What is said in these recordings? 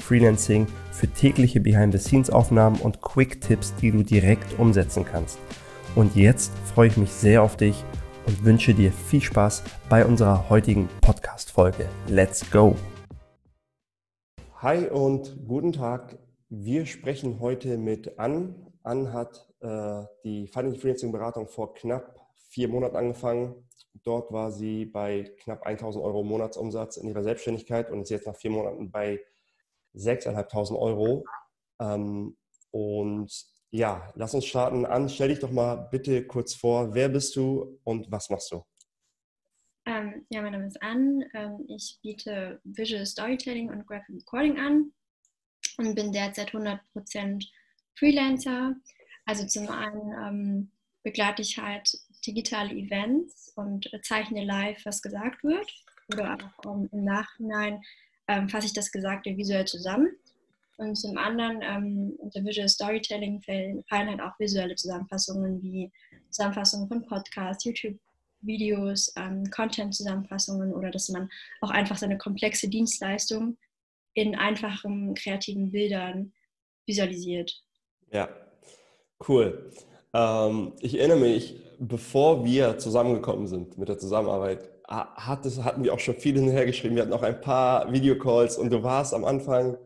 für tägliche Behind-the-Scenes-Aufnahmen und Quick-Tipps, die du direkt umsetzen kannst. Und jetzt freue ich mich sehr auf dich und wünsche dir viel Spaß bei unserer heutigen Podcast-Folge. Let's go! Hi und guten Tag. Wir sprechen heute mit Ann. Ann hat äh, die Finance Freelancing Beratung vor knapp vier Monaten angefangen. Dort war sie bei knapp 1000 Euro Monatsumsatz in ihrer Selbstständigkeit und ist jetzt nach vier Monaten bei 6.500 Euro. Ähm, und ja, lass uns starten an. Stell dich doch mal bitte kurz vor. Wer bist du und was machst du? Ähm, ja, mein Name ist Ann. Ähm, ich biete Visual Storytelling und Graphic Recording an und bin derzeit 100% Freelancer. Also zum einen ähm, begleite ich halt digitale Events und zeichne live, was gesagt wird. Oder auch ähm, im Nachhinein ähm, fasse ich das Gesagte visuell zusammen. Und zum anderen, ähm, unter Visual Storytelling fallen, halt auch visuelle Zusammenfassungen wie Zusammenfassungen von Podcasts, YouTube-Videos, ähm, Content-Zusammenfassungen oder dass man auch einfach seine komplexe Dienstleistung in einfachen, kreativen Bildern visualisiert. Ja, cool. Ähm, ich erinnere mich, bevor wir zusammengekommen sind mit der Zusammenarbeit, hat es, hatten wir auch schon viel hinhergeschrieben. Wir hatten auch ein paar Videocalls und du warst am Anfang,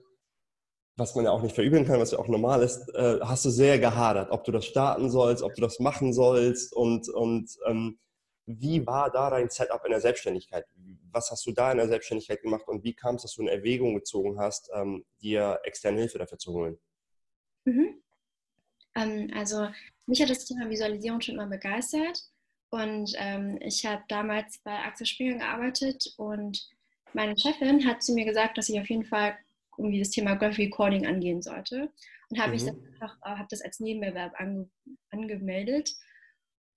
was man ja auch nicht verübeln kann, was ja auch normal ist, äh, hast du sehr gehadert, ob du das starten sollst, ob du das machen sollst und, und ähm, wie war da dein Setup in der Selbstständigkeit? Was hast du da in der Selbstständigkeit gemacht und wie kam es, dass du in Erwägung gezogen hast, ähm, dir externe Hilfe dafür zu holen? Mhm. Ähm, also mich hat das Thema Visualisierung schon immer begeistert und ähm, ich habe damals bei Axel Springer gearbeitet und meine Chefin hat zu mir gesagt, dass ich auf jeden Fall irgendwie das Thema Graphic Recording angehen sollte. Und habe mhm. ich einfach, äh, habe das als Nebenerwerb ange, angemeldet.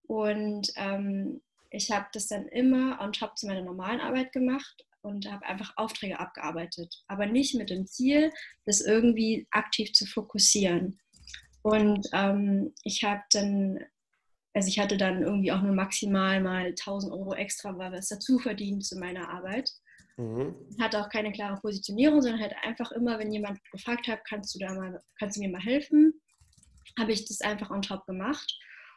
Und ähm, ich habe das dann immer on top zu meiner normalen Arbeit gemacht und habe einfach Aufträge abgearbeitet. Aber nicht mit dem Ziel, das irgendwie aktiv zu fokussieren. Und ähm, ich habe dann also ich hatte dann irgendwie auch nur maximal mal 1000 Euro extra was dazu verdient zu meiner Arbeit. Mhm. Hatte auch keine klare Positionierung, sondern halt einfach immer, wenn jemand gefragt hat, kannst du da mal, kannst du mir mal helfen, habe ich das einfach on top gemacht.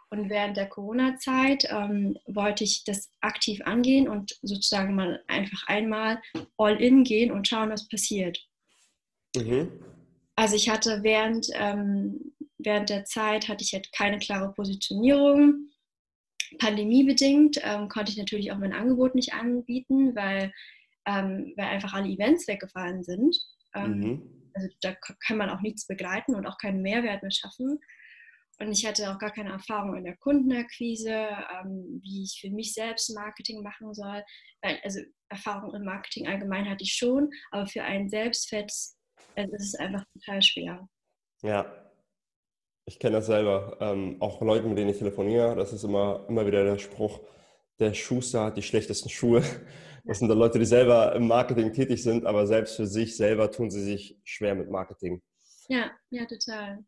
Und während der Corona-Zeit ähm, wollte ich das aktiv angehen und sozusagen mal einfach einmal all in gehen und schauen, was passiert. Mhm. Also ich hatte während ähm, während der Zeit hatte ich halt keine klare Positionierung. Pandemiebedingt ähm, konnte ich natürlich auch mein Angebot nicht anbieten, weil, ähm, weil einfach alle Events weggefallen sind. Ähm, mhm. Also da kann man auch nichts begleiten und auch keinen Mehrwert mehr schaffen. Und ich hatte auch gar keine Erfahrung in der Kundenakquise, ähm, wie ich für mich selbst Marketing machen soll. Also Erfahrung im Marketing allgemein hatte ich schon, aber für einen selbst fällt es, also ist es einfach total schwer. Ja, ich kenne das selber. Ähm, auch Leute, mit denen ich telefoniere, das ist immer, immer wieder der Spruch, der Schuster hat die schlechtesten Schuhe. Das sind dann Leute, die selber im Marketing tätig sind, aber selbst für sich selber tun sie sich schwer mit Marketing. Ja, ja, total.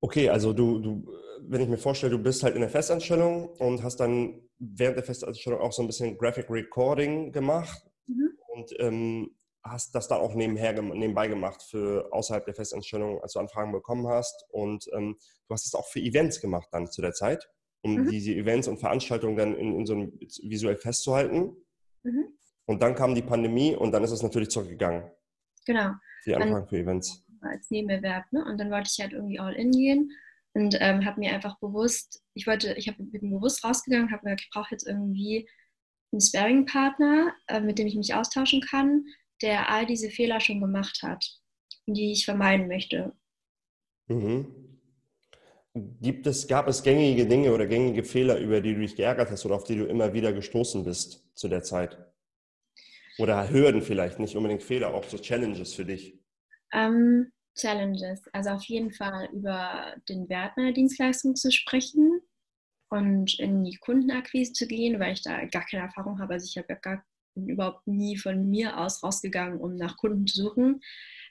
Okay, also du, du, wenn ich mir vorstelle, du bist halt in der Festanstellung und hast dann während der Festanstellung auch so ein bisschen Graphic Recording gemacht. Mhm. Und ähm, hast das dann auch nebenher, nebenbei gemacht für außerhalb der Festanstellung, als du Anfragen bekommen hast. Und ähm, du hast es auch für Events gemacht dann zu der Zeit, um mhm. diese Events und Veranstaltungen dann in, in so einem visuell festzuhalten. Mhm. Und dann kam die Pandemie und dann ist es natürlich zurückgegangen. Genau. Die Anfragen für Events. Als Nebenerwerb. Ne? Und dann wollte ich halt irgendwie all in gehen und ähm, habe mir einfach bewusst, ich wollte, ich habe bin bewusst rausgegangen, habe mir ich brauche jetzt irgendwie einen Sparing-Partner, äh, mit dem ich mich austauschen kann, der all diese Fehler schon gemacht hat, die ich vermeiden möchte. Mhm. Gibt es, gab es gängige Dinge oder gängige Fehler, über die du dich geärgert hast oder auf die du immer wieder gestoßen bist zu der Zeit? Oder Hürden vielleicht, nicht unbedingt Fehler, auch so Challenges für dich? Ähm, Challenges. Also auf jeden Fall über den Wert meiner Dienstleistung zu sprechen und in die Kundenakquise zu gehen, weil ich da gar keine Erfahrung habe. Also ich habe ja gar überhaupt nie von mir aus rausgegangen, um nach Kunden zu suchen.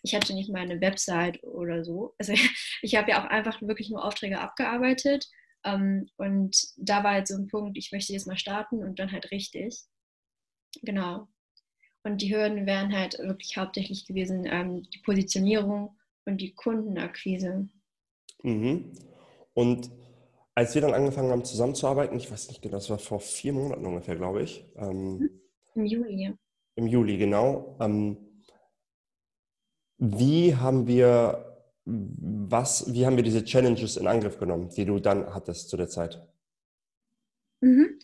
Ich hatte nicht mal eine Website oder so. Also ich habe ja auch einfach wirklich nur Aufträge abgearbeitet. Ähm, und da war halt so ein Punkt, ich möchte jetzt mal starten und dann halt richtig. Genau. Und die Hürden wären halt wirklich hauptsächlich gewesen, ähm, die Positionierung und die Kundenakquise. Mhm. Und als wir dann angefangen haben zusammenzuarbeiten, ich weiß nicht genau, das war vor vier Monaten ungefähr, glaube ich. Ähm, Im Juli. Im Juli, genau. Ähm, wie haben wir, was, wie haben wir diese Challenges in Angriff genommen, die du dann hattest zu der Zeit? Mhm.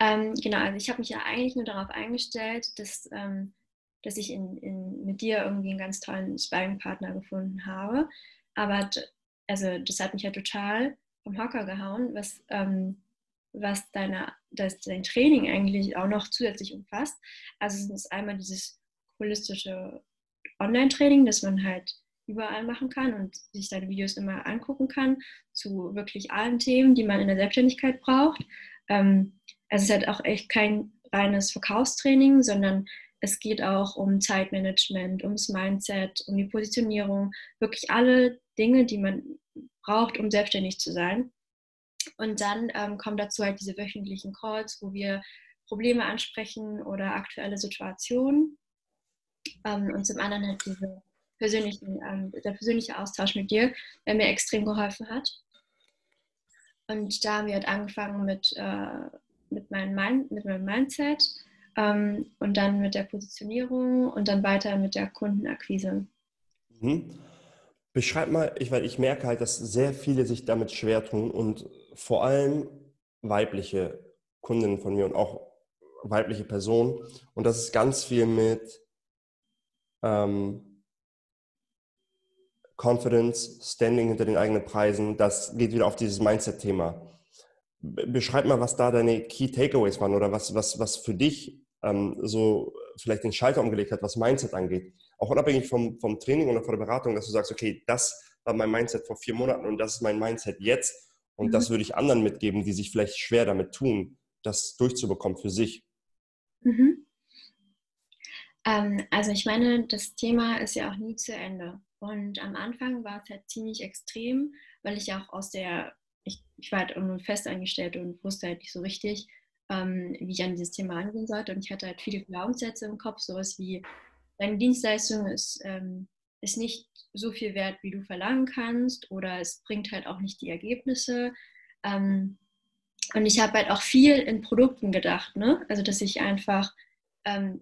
Ähm, genau, also ich habe mich ja eigentlich nur darauf eingestellt, dass ähm, dass ich in, in, mit dir irgendwie einen ganz tollen Sparring-Partner gefunden habe. Aber also das hat mich ja total vom Hocker gehauen, was, ähm, was deine, das, dein Training eigentlich auch noch zusätzlich umfasst. Also es ist einmal dieses holistische Online-Training, das man halt überall machen kann und sich deine Videos immer angucken kann zu wirklich allen Themen, die man in der Selbstständigkeit braucht. Ähm, es ist halt auch echt kein reines Verkaufstraining, sondern es geht auch um Zeitmanagement, ums Mindset, um die Positionierung, wirklich alle Dinge, die man braucht, um selbstständig zu sein. Und dann ähm, kommen dazu halt diese wöchentlichen Calls, wo wir Probleme ansprechen oder aktuelle Situationen. Ähm, und zum anderen halt diese persönlichen, ähm, der persönliche Austausch mit dir, der mir extrem geholfen hat. Und da haben wir halt angefangen mit, äh, mit, meinem, mit meinem Mindset ähm, und dann mit der Positionierung und dann weiter mit der Kundenakquise. Mhm. Beschreib mal, ich, weil ich merke halt, dass sehr viele sich damit schwer tun und vor allem weibliche Kundinnen von mir und auch weibliche Personen. Und das ist ganz viel mit ähm, Confidence, Standing hinter den eigenen Preisen. Das geht wieder auf dieses Mindset-Thema. Beschreib mal, was da deine Key Takeaways waren oder was, was, was für dich ähm, so vielleicht den Schalter umgelegt hat, was Mindset angeht. Auch unabhängig vom, vom Training oder von der Beratung, dass du sagst, okay, das war mein Mindset vor vier Monaten und das ist mein Mindset jetzt. Und mhm. das würde ich anderen mitgeben, die sich vielleicht schwer damit tun, das durchzubekommen für sich. Mhm. Ähm, also ich meine, das Thema ist ja auch nie zu Ende. Und am Anfang war es halt ziemlich extrem, weil ich auch aus der, ich, ich war halt nur fest angestellt und wusste halt nicht so richtig, ähm, wie ich an dieses Thema angehen sollte. Und ich hatte halt viele Glaubenssätze im Kopf, sowas wie, deine Dienstleistung ist, ähm, ist nicht so viel wert, wie du verlangen kannst oder es bringt halt auch nicht die Ergebnisse. Ähm, und ich habe halt auch viel in Produkten gedacht, ne? also dass ich einfach ähm,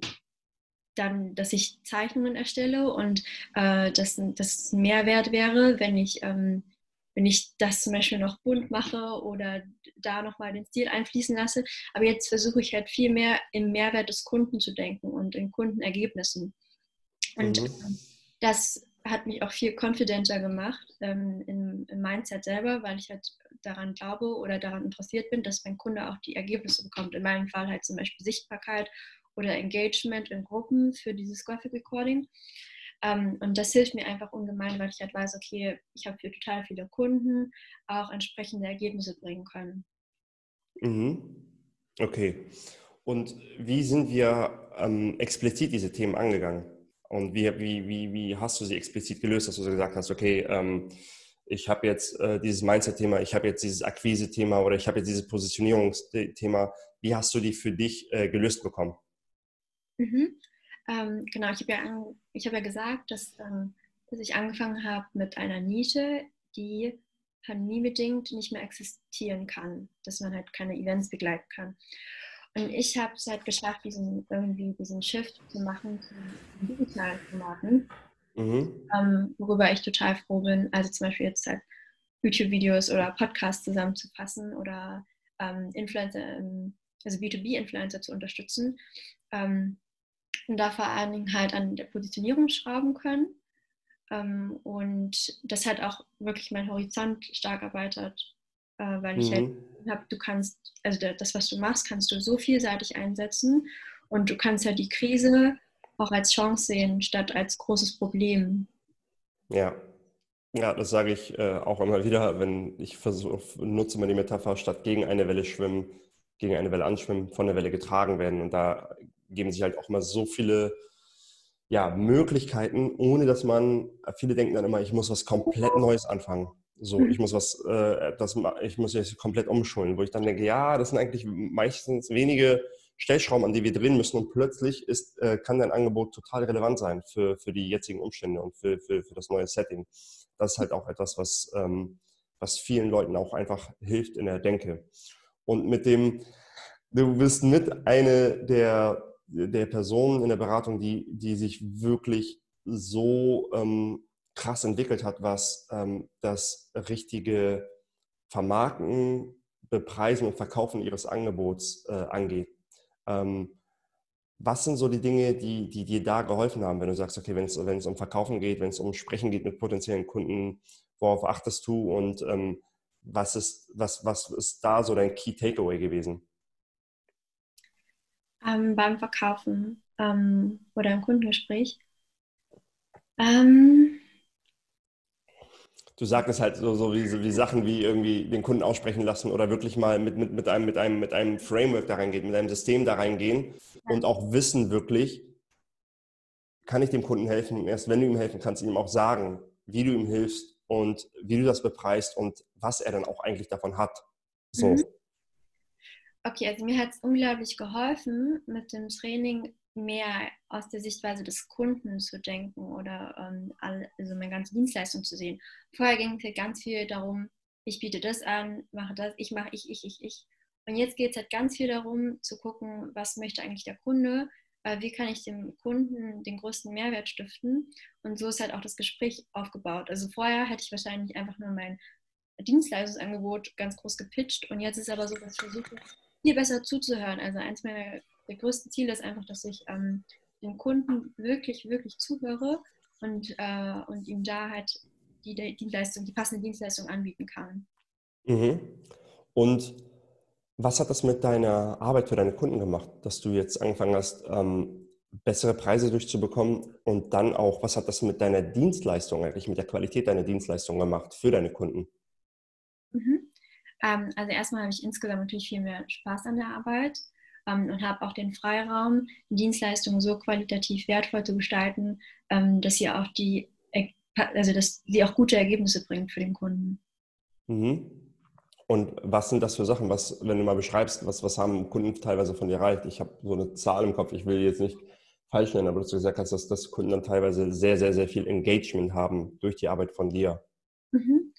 dann, dass ich Zeichnungen erstelle und äh, dass das ein Mehrwert wäre, wenn ich ähm, wenn ich das zum Beispiel noch bunt mache oder da nochmal den Stil einfließen lasse. Aber jetzt versuche ich halt viel mehr im Mehrwert des Kunden zu denken und in Kundenergebnissen. Und mhm. das hat mich auch viel confidenter gemacht ähm, im, im, Mindset selber, weil ich halt daran glaube oder daran interessiert bin, dass mein Kunde auch die Ergebnisse bekommt. In meinem Fall halt zum Beispiel Sichtbarkeit oder Engagement in Gruppen für dieses Graphic Recording. Ähm, und das hilft mir einfach ungemein, weil ich halt weiß, okay, ich habe für total viele Kunden auch entsprechende Ergebnisse bringen können. Mhm. Okay. Und wie sind wir ähm, explizit diese Themen angegangen? Und wie, wie, wie, wie hast du sie explizit gelöst, dass du so gesagt hast, okay, ähm, ich habe jetzt äh, dieses Mindset-Thema, ich habe jetzt dieses Akquise-Thema oder ich habe jetzt dieses Positionierungsthema. Wie hast du die für dich äh, gelöst bekommen? Mhm. Ähm, genau, ich habe ja, hab ja gesagt, dass, ähm, dass ich angefangen habe mit einer Nische, die pandemiebedingt nicht mehr existieren kann, dass man halt keine Events begleiten kann. Und ich habe es halt geschafft, diesen, irgendwie diesen Shift zu machen zu digitalen Formaten, mhm. ähm, worüber ich total froh bin. Also zum Beispiel jetzt halt YouTube-Videos oder Podcasts zusammenzufassen oder ähm, Influencer, also B2B-Influencer zu unterstützen. Ähm, und da vor allen Dingen halt an der Positionierung schrauben können. Ähm, und das hat auch wirklich mein Horizont stark erweitert, äh, weil ich halt halt habe, du kannst, also das, was du machst, kannst du so vielseitig einsetzen und du kannst halt die Krise auch als Chance sehen, statt als großes Problem. Ja, Ja, das sage ich äh, auch immer wieder, wenn ich versuche, nutze mal die Metapher, statt gegen eine Welle schwimmen, gegen eine Welle anschwimmen, von der Welle getragen werden. Und da geben sich halt auch immer so viele ja, Möglichkeiten, ohne dass man, viele denken dann immer, ich muss was komplett Neues anfangen. So, mhm. ich muss was, äh, das, ich muss jetzt komplett umschulen, wo ich dann denke, ja, das sind eigentlich meistens wenige Stellschrauben, an die wir drehen müssen und plötzlich ist, äh, kann dein Angebot total relevant sein für, für die jetzigen Umstände und für, für, für das neue Setting. Das ist halt auch etwas, was, ähm, was vielen Leuten auch einfach hilft in der Denke. Und mit dem, du bist mit eine der, der Personen in der Beratung, die, die sich wirklich so ähm, krass entwickelt hat, was ähm, das richtige Vermarkten, Bepreisen und Verkaufen ihres Angebots äh, angeht. Ähm, was sind so die Dinge, die, die dir da geholfen haben, wenn du sagst, okay, wenn es, um Verkaufen geht, wenn es um Sprechen geht mit potenziellen Kunden, worauf achtest du und ähm, was, ist, was, was ist da so dein Key Takeaway gewesen? Ähm, beim Verkaufen ähm, oder im Kundengespräch. Ähm, du sagst halt so, so, wie, wie Sachen wie irgendwie den Kunden aussprechen lassen oder wirklich mal mit, mit, mit, einem, mit, einem, mit einem Framework da reingehen, mit einem System da reingehen und auch wissen wirklich, kann ich dem Kunden helfen? erst wenn du ihm helfen kannst, ihm auch sagen, wie du ihm hilfst und wie du das bepreist und was er dann auch eigentlich davon hat. So. Mhm. Okay, also mir hat es unglaublich geholfen, mit dem Training mehr aus der Sichtweise des Kunden zu denken oder ähm, also meine ganze Dienstleistung zu sehen. Vorher ging es ganz viel darum, ich biete das an, mache das, ich mache ich, ich, ich, ich. Und jetzt geht es halt ganz viel darum, zu gucken, was möchte eigentlich der Kunde, äh, wie kann ich dem Kunden den größten Mehrwert stiften. Und so ist halt auch das Gespräch aufgebaut. Also vorher hätte ich wahrscheinlich einfach nur mein Dienstleistungsangebot ganz groß gepitcht und jetzt ist aber so, dass ich versuche, viel besser zuzuhören. Also eins meiner der größte Ziel ist einfach, dass ich ähm, dem Kunden wirklich, wirklich zuhöre und, äh, und ihm da halt die, die Dienstleistung, die passende Dienstleistung anbieten kann. Mhm. Und was hat das mit deiner Arbeit für deine Kunden gemacht, dass du jetzt angefangen hast, ähm, bessere Preise durchzubekommen und dann auch, was hat das mit deiner Dienstleistung eigentlich, mit der Qualität deiner Dienstleistung gemacht für deine Kunden? Mhm. Ähm, also erstmal habe ich insgesamt natürlich viel mehr Spaß an der Arbeit und habe auch den Freiraum, die Dienstleistungen so qualitativ wertvoll zu gestalten, ähm, dass sie auch die, also dass sie auch gute Ergebnisse bringt für den Kunden. Mhm. Und was sind das für Sachen? Was, wenn du mal beschreibst, was, was haben Kunden teilweise von dir erreicht? Ich habe so eine Zahl im Kopf, ich will jetzt nicht falsch nennen, aber du gesagt hast, dass, dass Kunden dann teilweise sehr, sehr, sehr viel Engagement haben durch die Arbeit von dir. Mhm.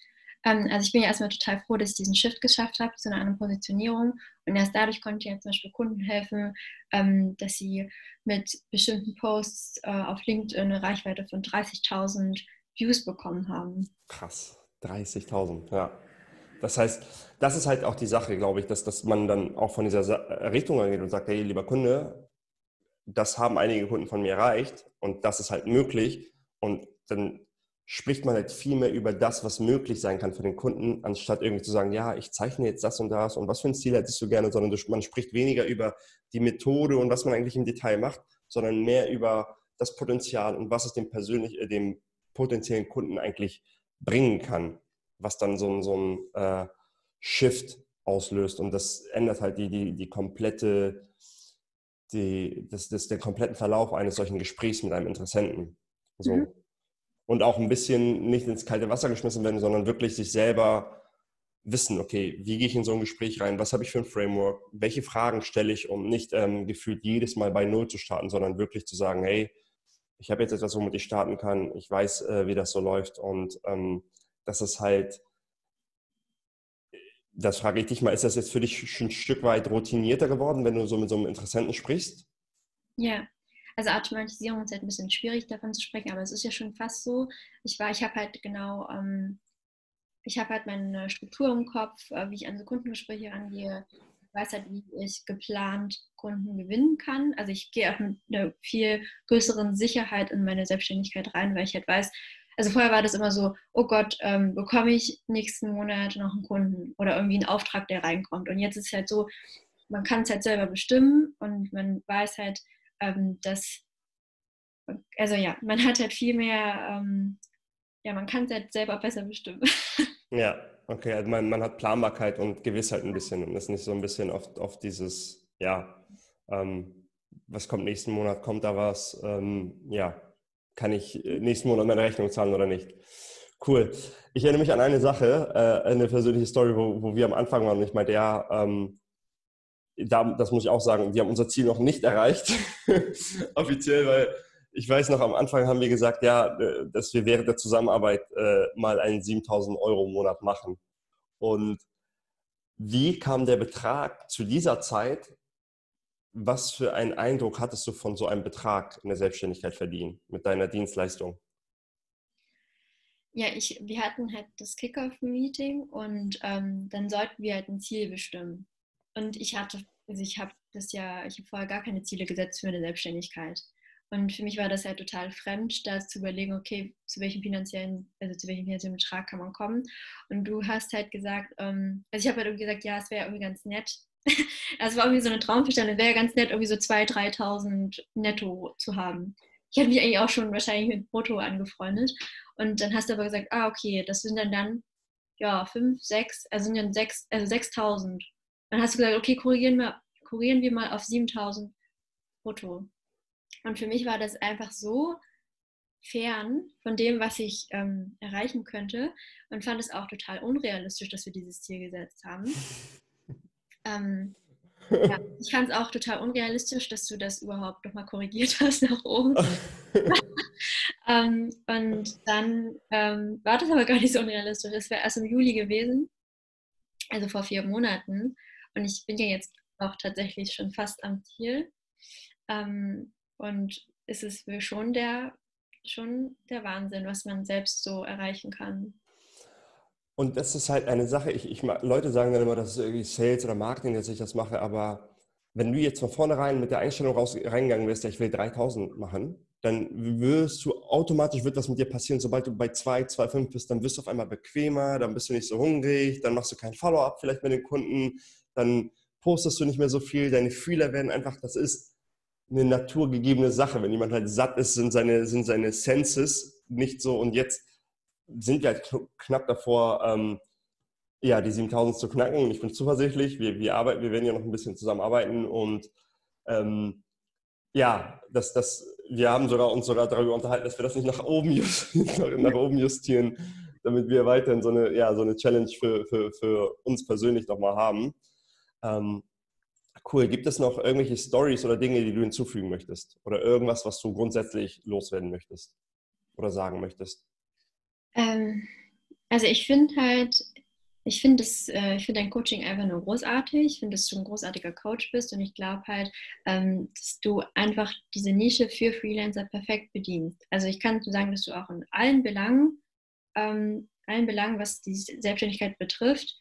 Ähm, also ich bin ja erstmal total froh, dass ich diesen Shift geschafft habe zu einer anderen Positionierung. Und erst dadurch konnte ich ja zum Beispiel Kunden helfen, ähm, dass sie mit bestimmten Posts äh, auf LinkedIn eine Reichweite von 30.000 Views bekommen haben. Krass, 30.000, ja. Das heißt, das ist halt auch die Sache, glaube ich, dass, dass man dann auch von dieser Richtung angeht und sagt, hey, lieber Kunde, das haben einige Kunden von mir erreicht und das ist halt möglich. Und dann spricht man halt viel mehr über das, was möglich sein kann für den Kunden, anstatt irgendwie zu sagen, ja, ich zeichne jetzt das und das und was für ein Ziel hättest du gerne, sondern man spricht weniger über die Methode und was man eigentlich im Detail macht, sondern mehr über das Potenzial und was es dem, persönlich, äh, dem potenziellen Kunden eigentlich bringen kann, was dann so, ein, so ein äh, Shift auslöst und das ändert halt die, die, die komplette, die, das, das, den kompletten Verlauf eines solchen Gesprächs mit einem Interessenten. So. Mhm und auch ein bisschen nicht ins kalte Wasser geschmissen werden, sondern wirklich sich selber wissen, okay, wie gehe ich in so ein Gespräch rein, was habe ich für ein Framework, welche Fragen stelle ich, um nicht ähm, gefühlt jedes Mal bei Null zu starten, sondern wirklich zu sagen, hey, ich habe jetzt etwas, womit ich starten kann, ich weiß, äh, wie das so läuft. Und ähm, das ist halt, das frage ich dich mal, ist das jetzt für dich ein Stück weit routinierter geworden, wenn du so mit so einem Interessenten sprichst? Ja, also Automatisierung ist halt ein bisschen schwierig davon zu sprechen, aber es ist ja schon fast so. Ich war, ich habe halt genau, ähm, ich habe halt meine Struktur im Kopf, äh, wie ich an so Kundengespräche rangehe. Ich weiß halt, wie ich geplant Kunden gewinnen kann. Also ich gehe auch mit einer viel größeren Sicherheit in meine Selbstständigkeit rein, weil ich halt weiß, also vorher war das immer so, oh Gott, ähm, bekomme ich nächsten Monat noch einen Kunden oder irgendwie einen Auftrag, der reinkommt. Und jetzt ist es halt so, man kann es halt selber bestimmen und man weiß halt, ähm, dass, also ja, man hat halt viel mehr, ähm, ja, man kann es halt selber besser bestimmen. Ja, okay, also man, man hat Planbarkeit und Gewissheit ein bisschen und ist nicht so ein bisschen auf, auf dieses, ja, ähm, was kommt nächsten Monat, kommt da was, ähm, ja, kann ich äh, nächsten Monat meine Rechnung zahlen oder nicht. Cool. Ich erinnere mich an eine Sache, äh, eine persönliche Story, wo, wo wir am Anfang waren und ich meinte, ja, ähm, da, das muss ich auch sagen, wir haben unser Ziel noch nicht erreicht, offiziell, weil ich weiß noch, am Anfang haben wir gesagt, ja, äh, dass wir während der Zusammenarbeit äh, mal einen 7000 Euro im Monat machen. Und wie kam der Betrag zu dieser Zeit? Was für einen Eindruck hattest du von so einem Betrag in der Selbstständigkeit verdienen mit deiner Dienstleistung? Ja, ich, wir hatten halt das Kickoff-Meeting und ähm, dann sollten wir halt ein Ziel bestimmen. Und ich hatte, also ich habe das ja, ich habe vorher gar keine Ziele gesetzt für eine Selbstständigkeit. Und für mich war das halt total fremd, da zu überlegen, okay, zu welchem finanziellen, also zu welchem finanziellen Betrag kann man kommen. Und du hast halt gesagt, ähm, also ich habe halt irgendwie gesagt, ja, es wäre irgendwie ganz nett. Es war irgendwie so eine Traumvorstellung, es wäre ganz nett, irgendwie so 2.000, 3.000 netto zu haben. Ich hatte mich eigentlich auch schon wahrscheinlich mit Brutto angefreundet. Und dann hast du aber gesagt, ah, okay, das sind dann dann, ja, 5, 6, also sind dann 6, also 6.000. Dann hast du gesagt, okay, korrigieren wir, korrigieren wir mal auf 7.000 brutto. Und für mich war das einfach so fern von dem, was ich ähm, erreichen könnte und fand es auch total unrealistisch, dass wir dieses Ziel gesetzt haben. ähm, ja, ich fand es auch total unrealistisch, dass du das überhaupt nochmal korrigiert hast nach oben. ähm, und dann ähm, war das aber gar nicht so unrealistisch. Es wäre erst im Juli gewesen, also vor vier Monaten. Und ich bin ja jetzt auch tatsächlich schon fast am Ziel. Ähm, und es ist schon der, schon der Wahnsinn, was man selbst so erreichen kann. Und das ist halt eine Sache, ich, ich, Leute sagen dann immer, das ist irgendwie Sales oder Marketing, dass ich das mache, aber wenn du jetzt von vornherein mit der Einstellung raus, reingegangen wirst, ja, ich will 3000 machen, dann wirst du automatisch, wird was mit dir passieren, sobald du bei 2, 2, 5 bist, dann wirst du auf einmal bequemer, dann bist du nicht so hungrig, dann machst du kein Follow-up vielleicht mit den Kunden, dann postest du nicht mehr so viel, deine Fühler werden einfach, das ist eine naturgegebene Sache. Wenn jemand halt satt ist, sind seine, sind seine Senses nicht so. Und jetzt sind wir halt knapp davor, ähm, ja, die 7000 zu knacken. Und ich bin zuversichtlich. Wir, wir, arbeiten, wir werden ja noch ein bisschen zusammenarbeiten. Und ähm, ja, das, das, wir haben sogar, uns sogar darüber unterhalten, dass wir das nicht nach oben, justieren, nach oben justieren, damit wir weiterhin so eine, ja, so eine Challenge für, für, für uns persönlich nochmal haben. Ähm, Cool. Gibt es noch irgendwelche Stories oder Dinge, die du hinzufügen möchtest? Oder irgendwas, was du grundsätzlich loswerden möchtest oder sagen möchtest? Ähm, also ich finde halt, ich finde äh, find dein Coaching einfach nur großartig. Ich finde, dass du ein großartiger Coach bist und ich glaube halt, ähm, dass du einfach diese Nische für Freelancer perfekt bedienst. Also ich kann sagen, dass du auch in allen Belangen, ähm, allen Belangen, was die Selbstständigkeit betrifft,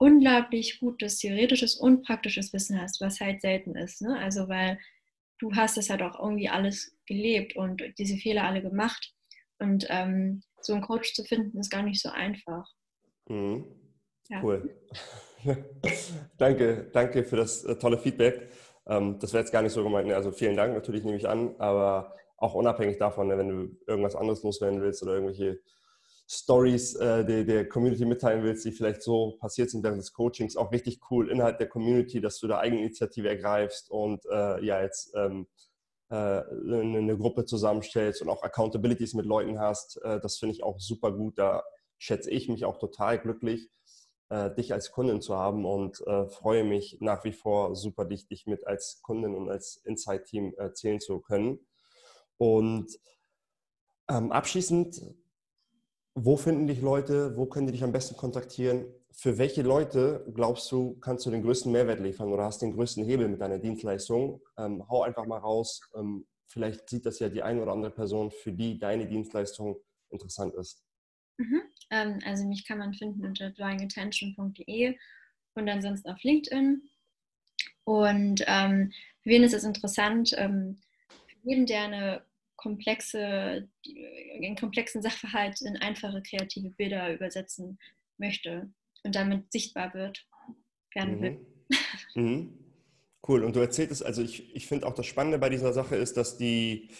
unglaublich gutes theoretisches und praktisches Wissen hast, was halt selten ist. Ne? Also weil du hast es halt auch irgendwie alles gelebt und diese Fehler alle gemacht. Und ähm, so einen Coach zu finden, ist gar nicht so einfach. Mhm. Ja. Cool. danke, danke für das äh, tolle Feedback. Ähm, das wäre jetzt gar nicht so gemeint. Ne? Also vielen Dank, natürlich nehme ich an, aber auch unabhängig davon, ne, wenn du irgendwas anderes loswerden willst oder irgendwelche Stories äh, der, der, Community mitteilen willst, die vielleicht so passiert sind während des Coachings, auch richtig cool innerhalb der Community, dass du da Eigeninitiative ergreifst und äh, ja jetzt ähm, äh, eine Gruppe zusammenstellst und auch Accountabilities mit Leuten hast. Äh, das finde ich auch super gut. Da schätze ich mich auch total glücklich, äh, dich als Kundin zu haben und äh, freue mich nach wie vor super, dich, dich mit als Kundin und als Insight-Team zählen zu können. Und ähm, abschließend wo finden dich Leute? Wo können die dich am besten kontaktieren? Für welche Leute glaubst du, kannst du den größten Mehrwert liefern oder hast den größten Hebel mit deiner Dienstleistung? Ähm, hau einfach mal raus. Ähm, vielleicht sieht das ja die eine oder andere Person, für die deine Dienstleistung interessant ist. Mhm. Ähm, also mich kann man finden unter drawingattention.de und ansonsten auf LinkedIn. Und ähm, für wen ist es interessant? Ähm, für jeden, der eine komplexe, einen komplexen Sachverhalt in einfache kreative Bilder übersetzen möchte und damit sichtbar wird, gerne mhm. will. Mhm. Cool. Und du erzählst, also ich, ich finde auch das Spannende bei dieser Sache ist, dass die,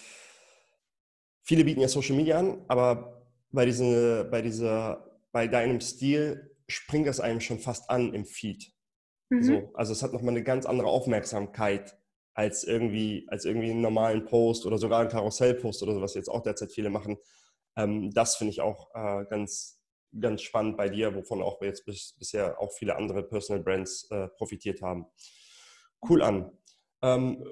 viele bieten ja Social Media an, aber bei, diese, bei, dieser, bei deinem Stil springt es einem schon fast an im Feed. Mhm. So, also es hat nochmal eine ganz andere Aufmerksamkeit als irgendwie, als irgendwie einen normalen Post oder sogar einen Karussellpost oder so, was jetzt auch derzeit viele machen. Ähm, das finde ich auch äh, ganz, ganz spannend bei dir, wovon auch jetzt bis, bisher auch viele andere Personal Brands äh, profitiert haben. Cool an. Ähm,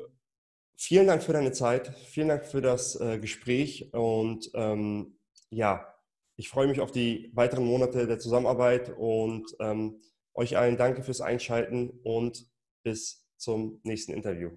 vielen Dank für deine Zeit, vielen Dank für das äh, Gespräch und ähm, ja, ich freue mich auf die weiteren Monate der Zusammenarbeit und ähm, euch allen danke fürs Einschalten und bis zum nächsten Interview.